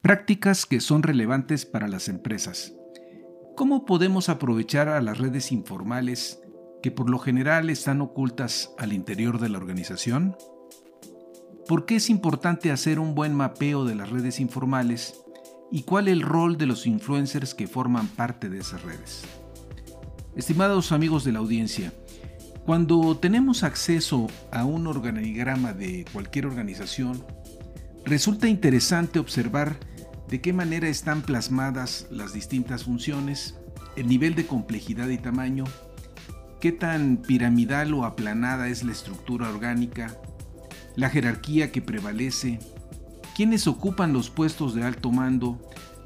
Prácticas que son relevantes para las empresas. ¿Cómo podemos aprovechar a las redes informales que por lo general están ocultas al interior de la organización? ¿Por qué es importante hacer un buen mapeo de las redes informales y cuál es el rol de los influencers que forman parte de esas redes? Estimados amigos de la audiencia, cuando tenemos acceso a un organigrama de cualquier organización, resulta interesante observar de qué manera están plasmadas las distintas funciones, el nivel de complejidad y tamaño, qué tan piramidal o aplanada es la estructura orgánica, la jerarquía que prevalece, quiénes ocupan los puestos de alto mando,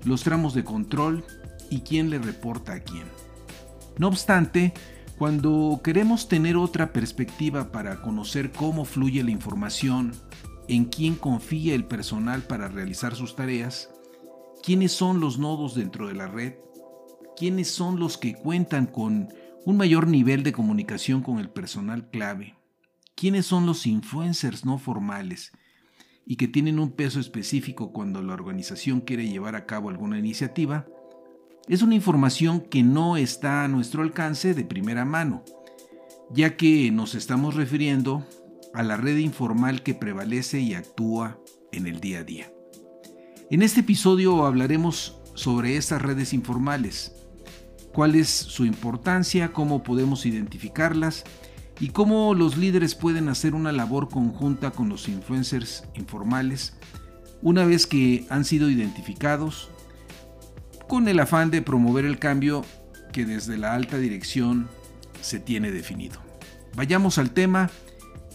los tramos de control y quién le reporta a quién. No obstante, cuando queremos tener otra perspectiva para conocer cómo fluye la información, en quién confía el personal para realizar sus tareas, quiénes son los nodos dentro de la red, quiénes son los que cuentan con un mayor nivel de comunicación con el personal clave, quiénes son los influencers no formales y que tienen un peso específico cuando la organización quiere llevar a cabo alguna iniciativa, es una información que no está a nuestro alcance de primera mano, ya que nos estamos refiriendo a la red informal que prevalece y actúa en el día a día. En este episodio hablaremos sobre estas redes informales, cuál es su importancia, cómo podemos identificarlas y cómo los líderes pueden hacer una labor conjunta con los influencers informales una vez que han sido identificados con el afán de promover el cambio que desde la alta dirección se tiene definido. Vayamos al tema,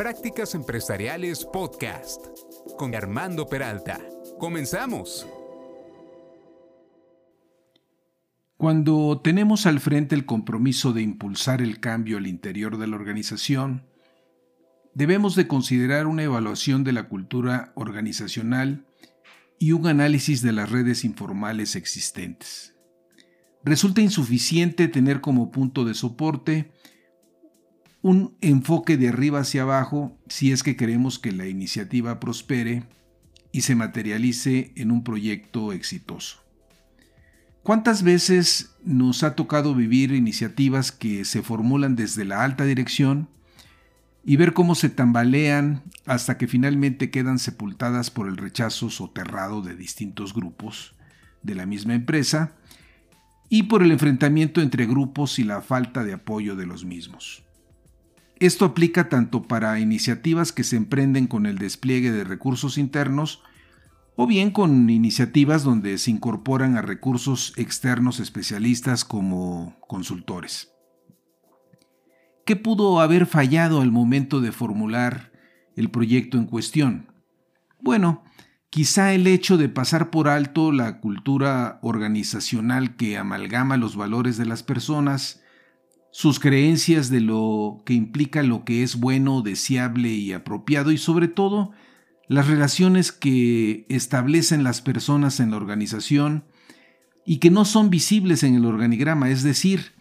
Prácticas Empresariales Podcast con Armando Peralta. Comenzamos. Cuando tenemos al frente el compromiso de impulsar el cambio al interior de la organización, debemos de considerar una evaluación de la cultura organizacional y un análisis de las redes informales existentes. Resulta insuficiente tener como punto de soporte un enfoque de arriba hacia abajo si es que queremos que la iniciativa prospere y se materialice en un proyecto exitoso. ¿Cuántas veces nos ha tocado vivir iniciativas que se formulan desde la alta dirección y ver cómo se tambalean hasta que finalmente quedan sepultadas por el rechazo soterrado de distintos grupos de la misma empresa y por el enfrentamiento entre grupos y la falta de apoyo de los mismos? Esto aplica tanto para iniciativas que se emprenden con el despliegue de recursos internos o bien con iniciativas donde se incorporan a recursos externos especialistas como consultores. ¿Qué pudo haber fallado al momento de formular el proyecto en cuestión? Bueno, quizá el hecho de pasar por alto la cultura organizacional que amalgama los valores de las personas sus creencias de lo que implica lo que es bueno, deseable y apropiado y sobre todo las relaciones que establecen las personas en la organización y que no son visibles en el organigrama, es decir,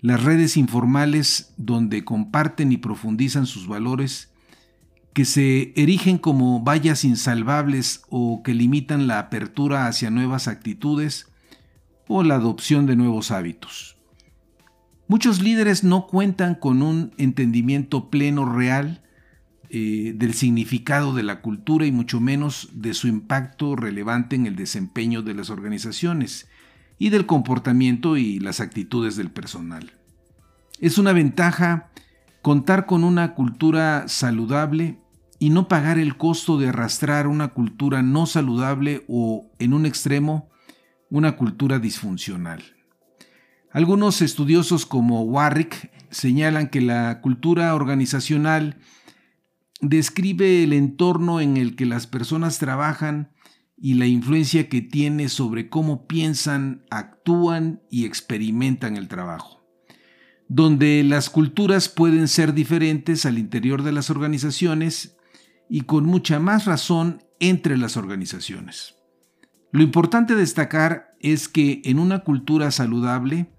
las redes informales donde comparten y profundizan sus valores, que se erigen como vallas insalvables o que limitan la apertura hacia nuevas actitudes o la adopción de nuevos hábitos. Muchos líderes no cuentan con un entendimiento pleno real eh, del significado de la cultura y mucho menos de su impacto relevante en el desempeño de las organizaciones y del comportamiento y las actitudes del personal. Es una ventaja contar con una cultura saludable y no pagar el costo de arrastrar una cultura no saludable o, en un extremo, una cultura disfuncional. Algunos estudiosos como Warwick señalan que la cultura organizacional describe el entorno en el que las personas trabajan y la influencia que tiene sobre cómo piensan, actúan y experimentan el trabajo, donde las culturas pueden ser diferentes al interior de las organizaciones y con mucha más razón entre las organizaciones. Lo importante destacar es que en una cultura saludable,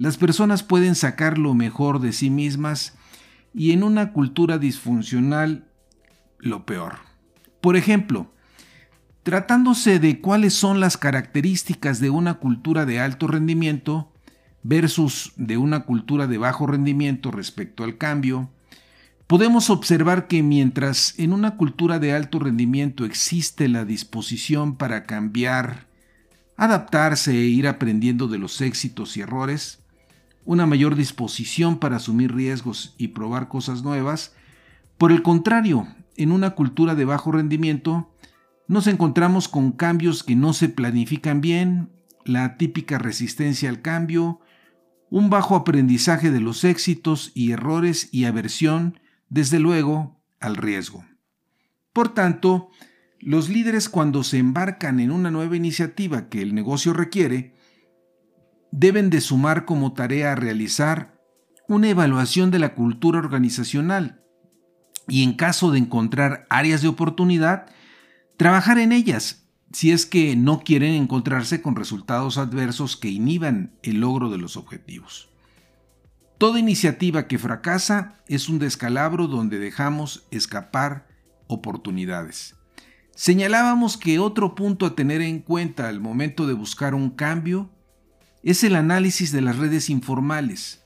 las personas pueden sacar lo mejor de sí mismas y en una cultura disfuncional, lo peor. Por ejemplo, tratándose de cuáles son las características de una cultura de alto rendimiento versus de una cultura de bajo rendimiento respecto al cambio, podemos observar que mientras en una cultura de alto rendimiento existe la disposición para cambiar, adaptarse e ir aprendiendo de los éxitos y errores, una mayor disposición para asumir riesgos y probar cosas nuevas, por el contrario, en una cultura de bajo rendimiento, nos encontramos con cambios que no se planifican bien, la típica resistencia al cambio, un bajo aprendizaje de los éxitos y errores y aversión desde luego, al riesgo. Por tanto, los líderes cuando se embarcan en una nueva iniciativa que el negocio requiere, deben de sumar como tarea a realizar una evaluación de la cultura organizacional y en caso de encontrar áreas de oportunidad, trabajar en ellas si es que no quieren encontrarse con resultados adversos que inhiban el logro de los objetivos. Toda iniciativa que fracasa es un descalabro donde dejamos escapar oportunidades. Señalábamos que otro punto a tener en cuenta al momento de buscar un cambio es el análisis de las redes informales,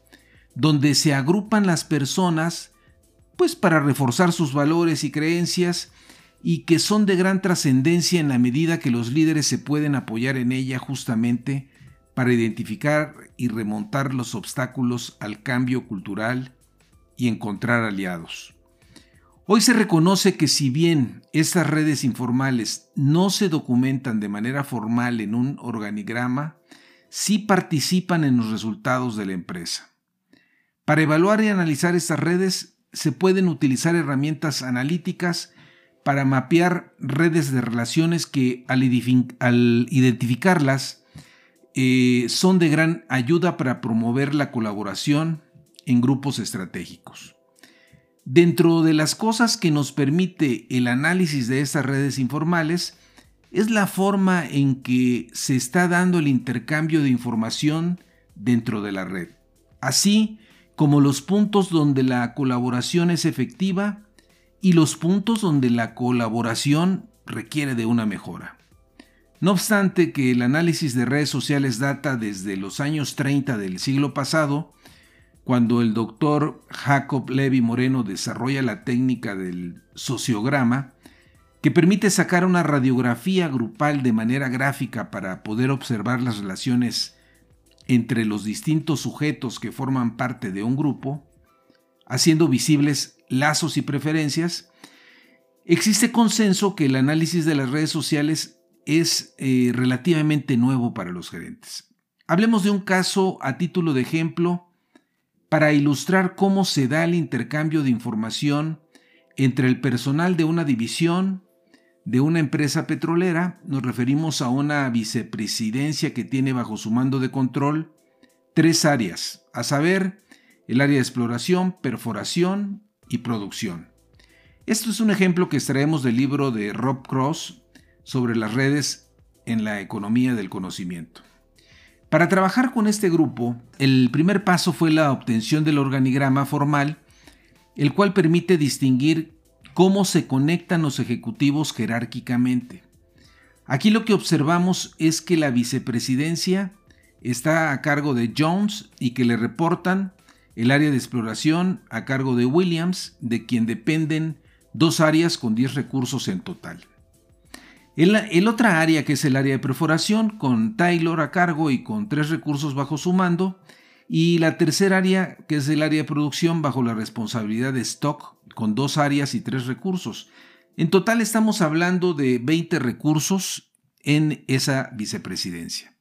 donde se agrupan las personas pues para reforzar sus valores y creencias y que son de gran trascendencia en la medida que los líderes se pueden apoyar en ella justamente para identificar y remontar los obstáculos al cambio cultural y encontrar aliados. Hoy se reconoce que si bien estas redes informales no se documentan de manera formal en un organigrama, sí participan en los resultados de la empresa. Para evaluar y analizar estas redes se pueden utilizar herramientas analíticas para mapear redes de relaciones que al, identificarlas eh, son de gran ayuda para promover la colaboración en grupos estratégicos. Dentro de las cosas que nos permite el análisis de estas redes informales es la forma en que se está dando el intercambio de información dentro de la red, así como los puntos donde la colaboración es efectiva y los puntos donde la colaboración requiere de una mejora. No obstante que el análisis de redes sociales data desde los años 30 del siglo pasado, cuando el doctor Jacob Levy Moreno desarrolla la técnica del sociograma, que permite sacar una radiografía grupal de manera gráfica para poder observar las relaciones entre los distintos sujetos que forman parte de un grupo, haciendo visibles lazos y preferencias, existe consenso que el análisis de las redes sociales es eh, relativamente nuevo para los gerentes. Hablemos de un caso a título de ejemplo para ilustrar cómo se da el intercambio de información entre el personal de una división de una empresa petrolera. Nos referimos a una vicepresidencia que tiene bajo su mando de control tres áreas, a saber, el área de exploración, perforación y producción. Esto es un ejemplo que extraemos del libro de Rob Cross, sobre las redes en la economía del conocimiento. Para trabajar con este grupo, el primer paso fue la obtención del organigrama formal, el cual permite distinguir cómo se conectan los ejecutivos jerárquicamente. Aquí lo que observamos es que la vicepresidencia está a cargo de Jones y que le reportan el área de exploración a cargo de Williams, de quien dependen dos áreas con 10 recursos en total. El, otra área, que es el área de perforación, con Taylor a cargo y con tres recursos bajo su mando, Y la tercera área, que es el área de producción, bajo la responsabilidad de stock, con dos áreas y tres recursos. En total estamos hablando de 20 recursos en esa vicepresidencia.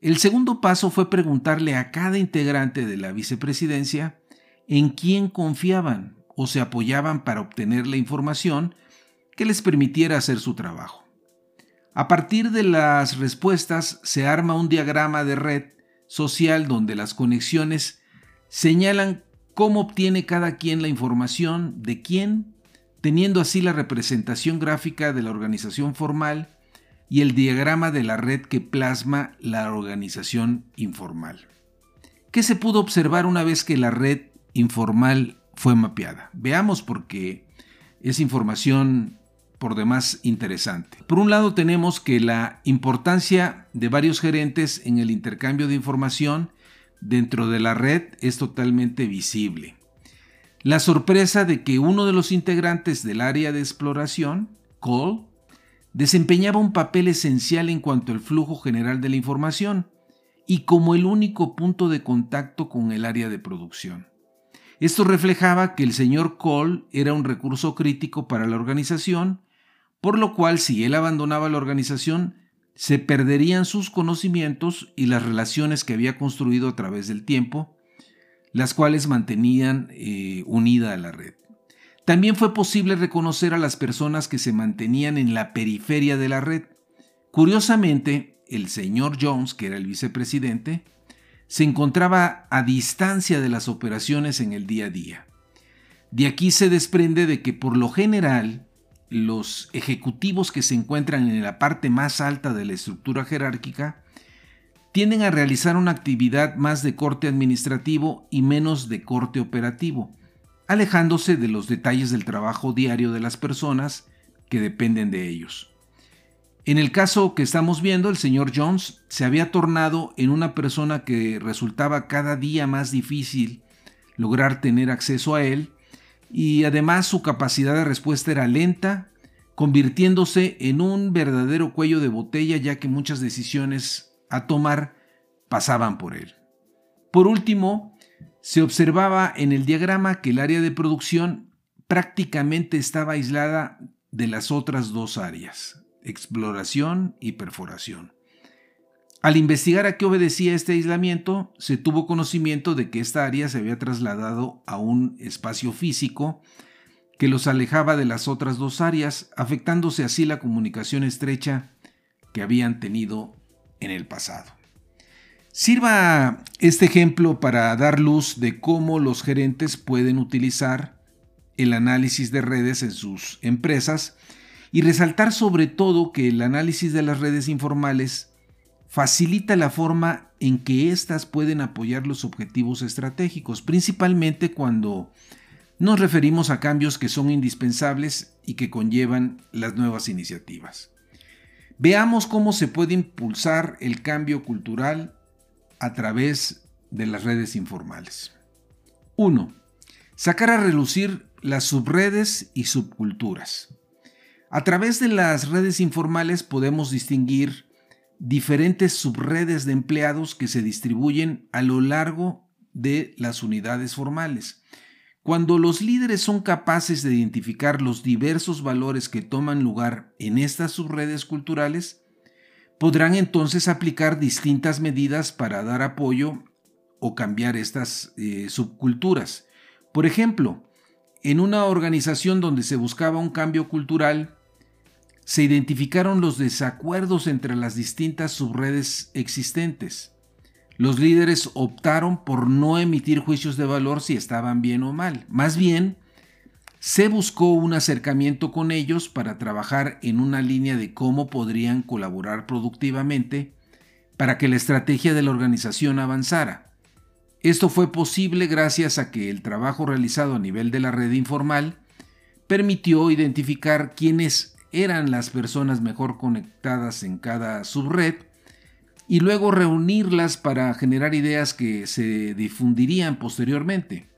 El segundo paso fue preguntarle a cada integrante de la vicepresidencia en quién confiaban o se apoyaban para obtener la información que les permitiera hacer su trabajo. A partir de las respuestas se arma un diagrama de red social donde las conexiones señalan cómo obtiene cada quien la información de quién, teniendo así la representación gráfica de la organización formal y el diagrama de la red que plasma la organización informal. ¿Qué se pudo observar una vez que la red informal fue mapeada? Veamos porque es información por demás interesante. Por un lado tenemos que la importancia de varios gerentes en el intercambio de información dentro de la red es totalmente visible. La sorpresa de que uno de los integrantes del área de exploración, Cole, desempeñaba un papel esencial en cuanto al flujo general de la información y como el único punto de contacto con el área de producción. Esto reflejaba que el señor Cole era un recurso crítico para la organización, por lo cual si él abandonaba la organización, se perderían sus conocimientos y las relaciones que había construido a través del tiempo, las cuales mantenían eh, unida a la red. También fue posible reconocer a las personas que se mantenían en la periferia de la red. Curiosamente, el señor Jones, que era el vicepresidente, se encontraba a distancia de las operaciones en el día a día. De aquí se desprende de que por lo general los ejecutivos que se encuentran en la parte más alta de la estructura jerárquica tienden a realizar una actividad más de corte administrativo y menos de corte operativo, alejándose de los detalles del trabajo diario de las personas que dependen de ellos. En el caso que estamos viendo, el señor Jones se había tornado en una persona que resultaba cada día más difícil lograr tener acceso a él y además su capacidad de respuesta era lenta, convirtiéndose en un verdadero cuello de botella ya que muchas decisiones a tomar pasaban por él. Por último, se observaba en el diagrama que el área de producción prácticamente estaba aislada de las otras dos áreas, exploración y perforación. Al investigar a qué obedecía este aislamiento, se tuvo conocimiento de que esta área se había trasladado a un espacio físico que los alejaba de las otras dos áreas, afectándose así la comunicación estrecha que habían tenido en el pasado. Sirva este ejemplo para dar luz de cómo los gerentes pueden utilizar el análisis de redes en sus empresas y resaltar sobre todo que el análisis de las redes informales facilita la forma en que éstas pueden apoyar los objetivos estratégicos, principalmente cuando nos referimos a cambios que son indispensables y que conllevan las nuevas iniciativas. Veamos cómo se puede impulsar el cambio cultural a través de las redes informales. 1. Sacar a relucir las subredes y subculturas. A través de las redes informales podemos distinguir diferentes subredes de empleados que se distribuyen a lo largo de las unidades formales. Cuando los líderes son capaces de identificar los diversos valores que toman lugar en estas subredes culturales, podrán entonces aplicar distintas medidas para dar apoyo o cambiar estas eh, subculturas. Por ejemplo, en una organización donde se buscaba un cambio cultural, se identificaron los desacuerdos entre las distintas subredes existentes. Los líderes optaron por no emitir juicios de valor si estaban bien o mal. Más bien, se buscó un acercamiento con ellos para trabajar en una línea de cómo podrían colaborar productivamente para que la estrategia de la organización avanzara. Esto fue posible gracias a que el trabajo realizado a nivel de la red informal permitió identificar quiénes eran las personas mejor conectadas en cada subred y luego reunirlas para generar ideas que se difundirían posteriormente.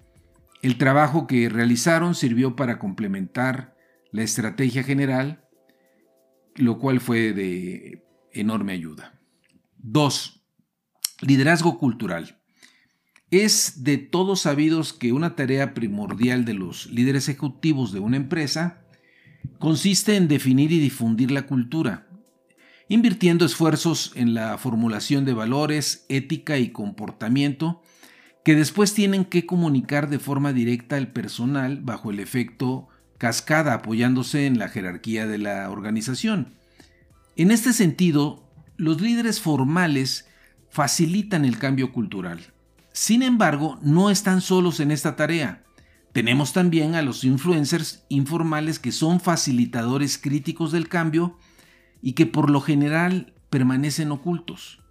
El trabajo que realizaron sirvió para complementar la estrategia general, lo cual fue de enorme ayuda. 2. Liderazgo cultural. Es de todos sabidos que una tarea primordial de los líderes ejecutivos de una empresa consiste en definir y difundir la cultura, invirtiendo esfuerzos en la formulación de valores, ética y comportamiento que después tienen que comunicar de forma directa al personal bajo el efecto cascada apoyándose en la jerarquía de la organización. En este sentido, los líderes formales facilitan el cambio cultural. Sin embargo, no están solos en esta tarea. Tenemos también a los influencers informales que son facilitadores críticos del cambio y que por lo general permanecen ocultos.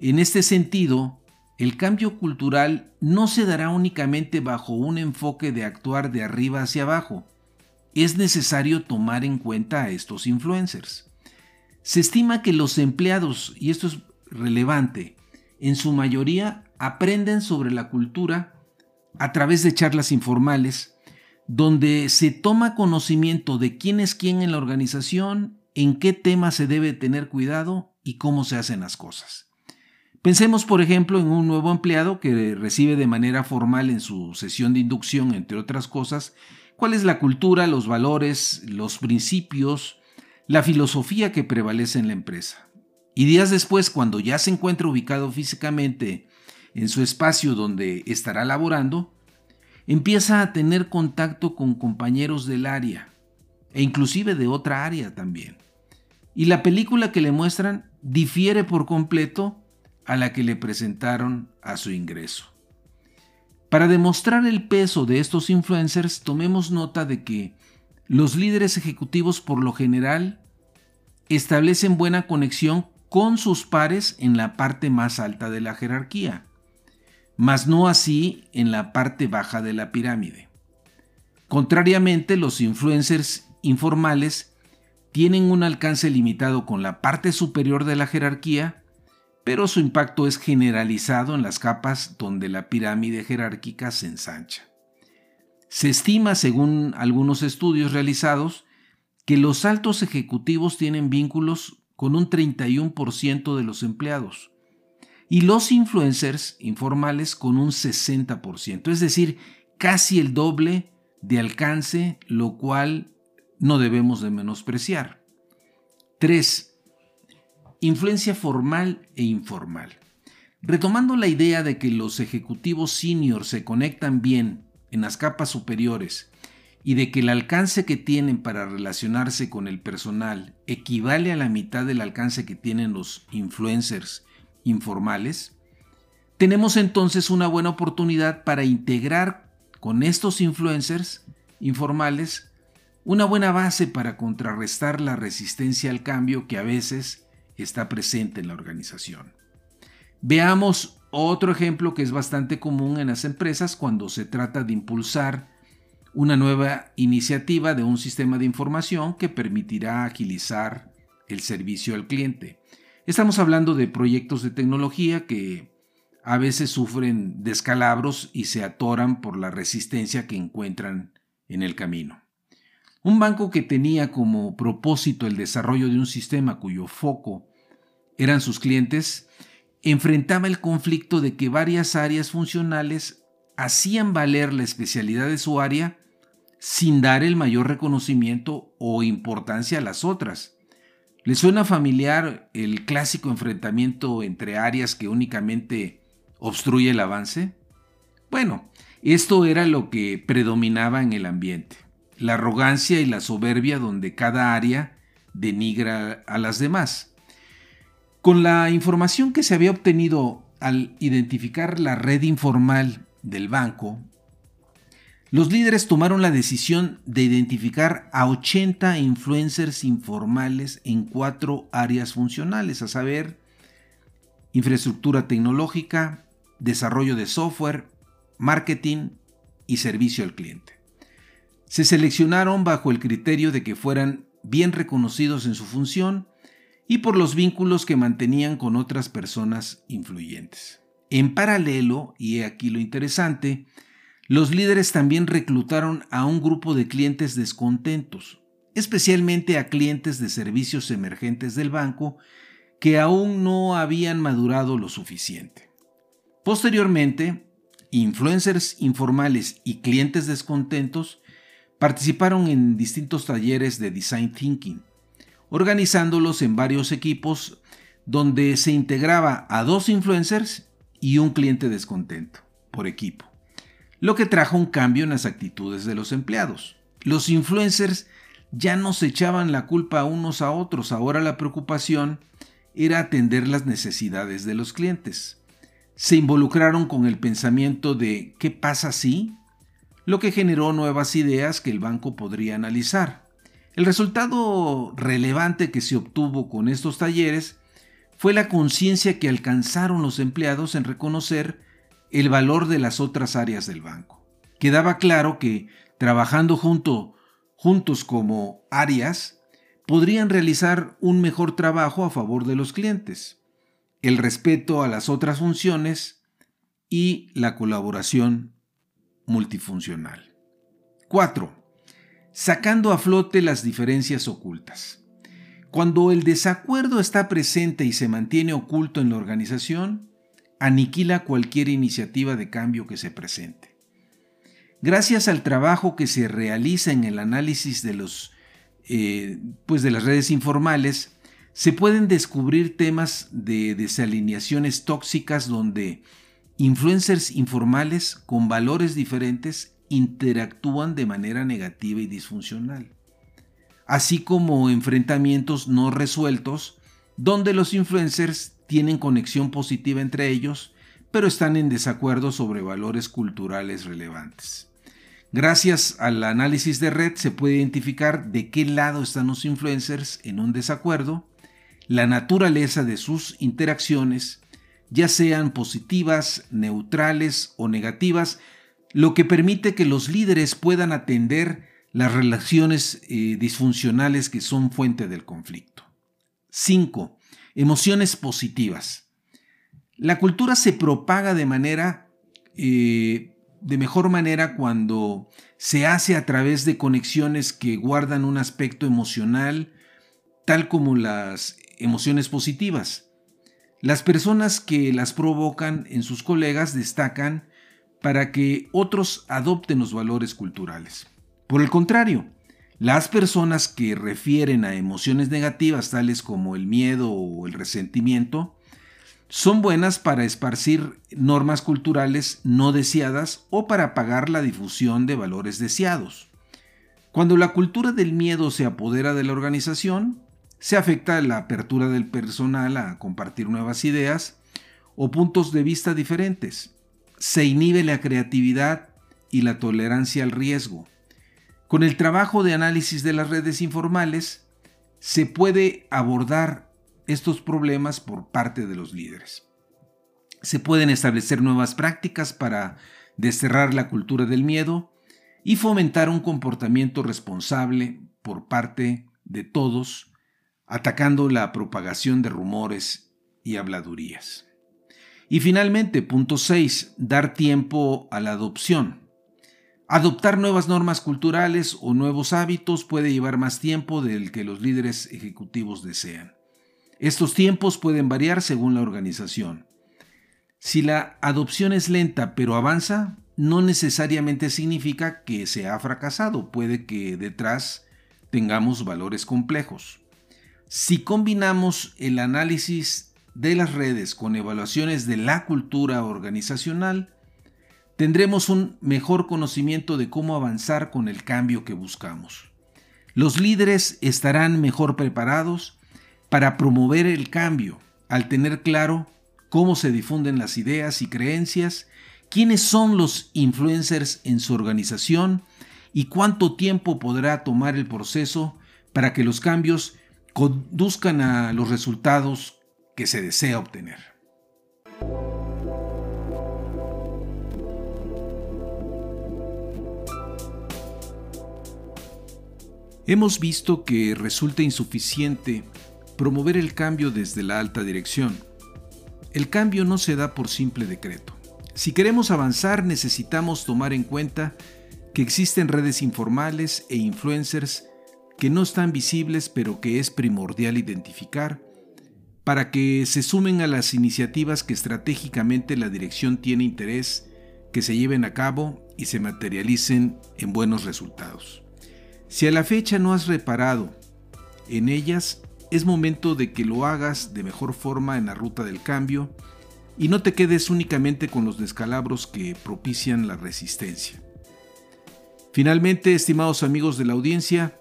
En este sentido, el cambio cultural no se dará únicamente bajo un enfoque de actuar de arriba hacia abajo. Es necesario tomar en cuenta a estos influencers. Se estima que los empleados, y esto es relevante, en su mayoría aprenden sobre la cultura a través de charlas informales, donde se toma conocimiento de quién es quién en la organización, en qué tema se debe tener cuidado y cómo se hacen las cosas. Pensemos, por ejemplo, en un nuevo empleado que recibe de manera formal en su sesión de inducción, entre otras cosas, cuál es la cultura, los valores, los principios, la filosofía que prevalece en la empresa. Y días después, cuando ya se encuentra ubicado físicamente en su espacio donde estará laborando, empieza a tener contacto con compañeros del área e inclusive de otra área también. Y la película que le muestran difiere por completo a la que le presentaron a su ingreso. Para demostrar el peso de estos influencers, tomemos nota de que los líderes ejecutivos por lo general establecen buena conexión con sus pares en la parte más alta de la jerarquía, mas no así en la parte baja de la pirámide. Contrariamente, los influencers informales tienen un alcance limitado con la parte superior de la jerarquía pero su impacto es generalizado en las capas donde la pirámide jerárquica se ensancha. Se estima, según algunos estudios realizados, que los altos ejecutivos tienen vínculos con un 31% de los empleados y los influencers informales con un 60%, es decir, casi el doble de alcance, lo cual no debemos de menospreciar. 3. Influencia formal e informal. Retomando la idea de que los ejecutivos senior se conectan bien en las capas superiores y de que el alcance que tienen para relacionarse con el personal equivale a la mitad del alcance que tienen los influencers informales, tenemos entonces una buena oportunidad para integrar con estos influencers informales una buena base para contrarrestar la resistencia al cambio que a veces está presente en la organización. Veamos otro ejemplo que es bastante común en las empresas cuando se trata de impulsar una nueva iniciativa de un sistema de información que permitirá agilizar el servicio al cliente. Estamos hablando de proyectos de tecnología que a veces sufren descalabros y se atoran por la resistencia que encuentran en el camino. Un banco que tenía como propósito el desarrollo de un sistema cuyo foco eran sus clientes, enfrentaba el conflicto de que varias áreas funcionales hacían valer la especialidad de su área sin dar el mayor reconocimiento o importancia a las otras. ¿Le suena familiar el clásico enfrentamiento entre áreas que únicamente obstruye el avance? Bueno, esto era lo que predominaba en el ambiente la arrogancia y la soberbia donde cada área denigra a las demás. Con la información que se había obtenido al identificar la red informal del banco, los líderes tomaron la decisión de identificar a 80 influencers informales en cuatro áreas funcionales, a saber, infraestructura tecnológica, desarrollo de software, marketing y servicio al cliente se seleccionaron bajo el criterio de que fueran bien reconocidos en su función y por los vínculos que mantenían con otras personas influyentes. En paralelo, y aquí lo interesante, los líderes también reclutaron a un grupo de clientes descontentos, especialmente a clientes de servicios emergentes del banco que aún no habían madurado lo suficiente. Posteriormente, influencers informales y clientes descontentos participaron en distintos talleres de design thinking, organizándolos en varios equipos donde se integraba a dos influencers y un cliente descontento por equipo, lo que trajo un cambio en las actitudes de los empleados. Los influencers ya no se echaban la culpa unos a otros, ahora la preocupación era atender las necesidades de los clientes. Se involucraron con el pensamiento de ¿qué pasa si? lo que generó nuevas ideas que el banco podría analizar. El resultado relevante que se obtuvo con estos talleres fue la conciencia que alcanzaron los empleados en reconocer el valor de las otras áreas del banco. Quedaba claro que trabajando junto, juntos como áreas, podrían realizar un mejor trabajo a favor de los clientes, el respeto a las otras funciones y la colaboración multifuncional. 4. Sacando a flote las diferencias ocultas. Cuando el desacuerdo está presente y se mantiene oculto en la organización, aniquila cualquier iniciativa de cambio que se presente. Gracias al trabajo que se realiza en el análisis de, los, eh, pues de las redes informales, se pueden descubrir temas de desalineaciones tóxicas donde influencers informales con valores diferentes interactúan de manera negativa y disfuncional así como enfrentamientos no resueltos, donde los influencers tienen conexión positiva entre ellos, pero están en desacuerdo sobre valores culturales relevantes. Gracias al análisis de red se puede identificar de qué lado están los influencers en un desacuerdo, la naturaleza de sus interacciones, ya sean positivas, neutrales o negativas, lo que permite que los líderes puedan atender las relaciones eh, disfuncionales que son fuente del conflicto. 5. Emociones positivas. La cultura se propaga de manera, eh, de mejor manera cuando se hace a través de conexiones que guardan un aspecto emocional, tal como las emociones positivas. Las personas que las provocan en sus colegas destacan para que otros adopten los valores culturales. Por el contrario, las personas que refieren a emociones negativas tales como el miedo o el resentimiento son buenas para esparcir normas culturales no deseadas o para pagar la difusión de valores deseados. Cuando la cultura del miedo se apodera de la organización, se afecta la apertura del personal a compartir nuevas ideas o puntos de vista diferentes. Se inhibe la creatividad y la tolerancia al riesgo con el trabajo de análisis de las redes informales, se puede abordar estos problemas por parte de los líderes. Se pueden establecer nuevas prácticas para desterrar la cultura del miedo y fomentar un comportamiento responsable por parte de todos, atacando la propagación de rumores y habladurías. Y finalmente, punto 6, dar tiempo a la adopción. Adoptar nuevas normas culturales o nuevos hábitos puede llevar más tiempo del que los líderes ejecutivos desean. Estos tiempos pueden variar según la organización. Si la adopción es lenta pero avanza, no necesariamente significa que se ha fracasado, puede que detrás tengamos valores complejos. Si combinamos el análisis de las redes con evaluaciones de la cultura organizacional, tendremos un mejor conocimiento de cómo avanzar con el cambio que buscamos. Los líderes estarán mejor preparados para promover el cambio al tener claro cómo se difunden las ideas y creencias, quiénes son los influencers en su organización y cuánto tiempo podrá tomar el proceso para que los cambios conduzcan a los resultados que se desea obtener. Hemos visto que resulta insuficiente promover el cambio desde la alta dirección. El cambio no se da por simple decreto. Si queremos avanzar necesitamos tomar en cuenta que existen redes informales e influencers que no están visibles pero que es primordial identificar para que se sumen a las iniciativas que estratégicamente la dirección tiene interés que se lleven a cabo y se materialicen en buenos resultados. Si a la fecha no has reparado en ellas, es momento de que lo hagas de mejor forma en la ruta del cambio y no te quedes únicamente con los descalabros que propician la resistencia. Finalmente, estimados amigos de la audiencia,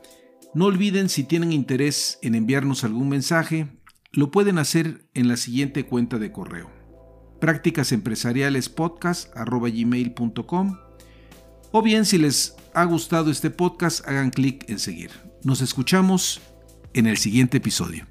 no olviden si tienen interés en enviarnos algún mensaje, lo pueden hacer en la siguiente cuenta de correo prácticasempresarialespodcast.com o bien si les ha gustado este podcast hagan clic en seguir. Nos escuchamos en el siguiente episodio.